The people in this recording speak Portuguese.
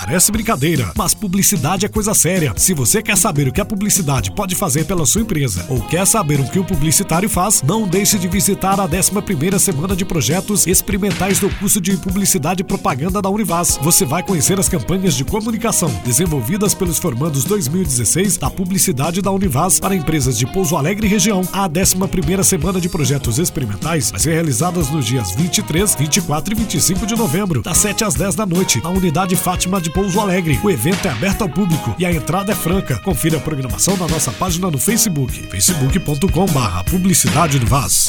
Parece brincadeira, mas publicidade é coisa séria. Se você quer saber o que a publicidade pode fazer pela sua empresa ou quer saber o que o publicitário faz, não deixe de visitar a 11ª semana de projetos experimentais do curso de Publicidade e Propaganda da Univas. Você vai conhecer as campanhas de comunicação desenvolvidas pelos formandos 2016 da Publicidade da Univas para empresas de Pouso Alegre e região. A 11ª semana de projetos experimentais vai ser realizada nos dias 23, 24 e 25 de novembro, das 7 às 10 da noite, na unidade Fátima de Pouso Alegre. O evento é aberto ao público e a entrada é franca. Confira a programação na nossa página no Facebook, facebook.com/barra Publicidade do Vaz.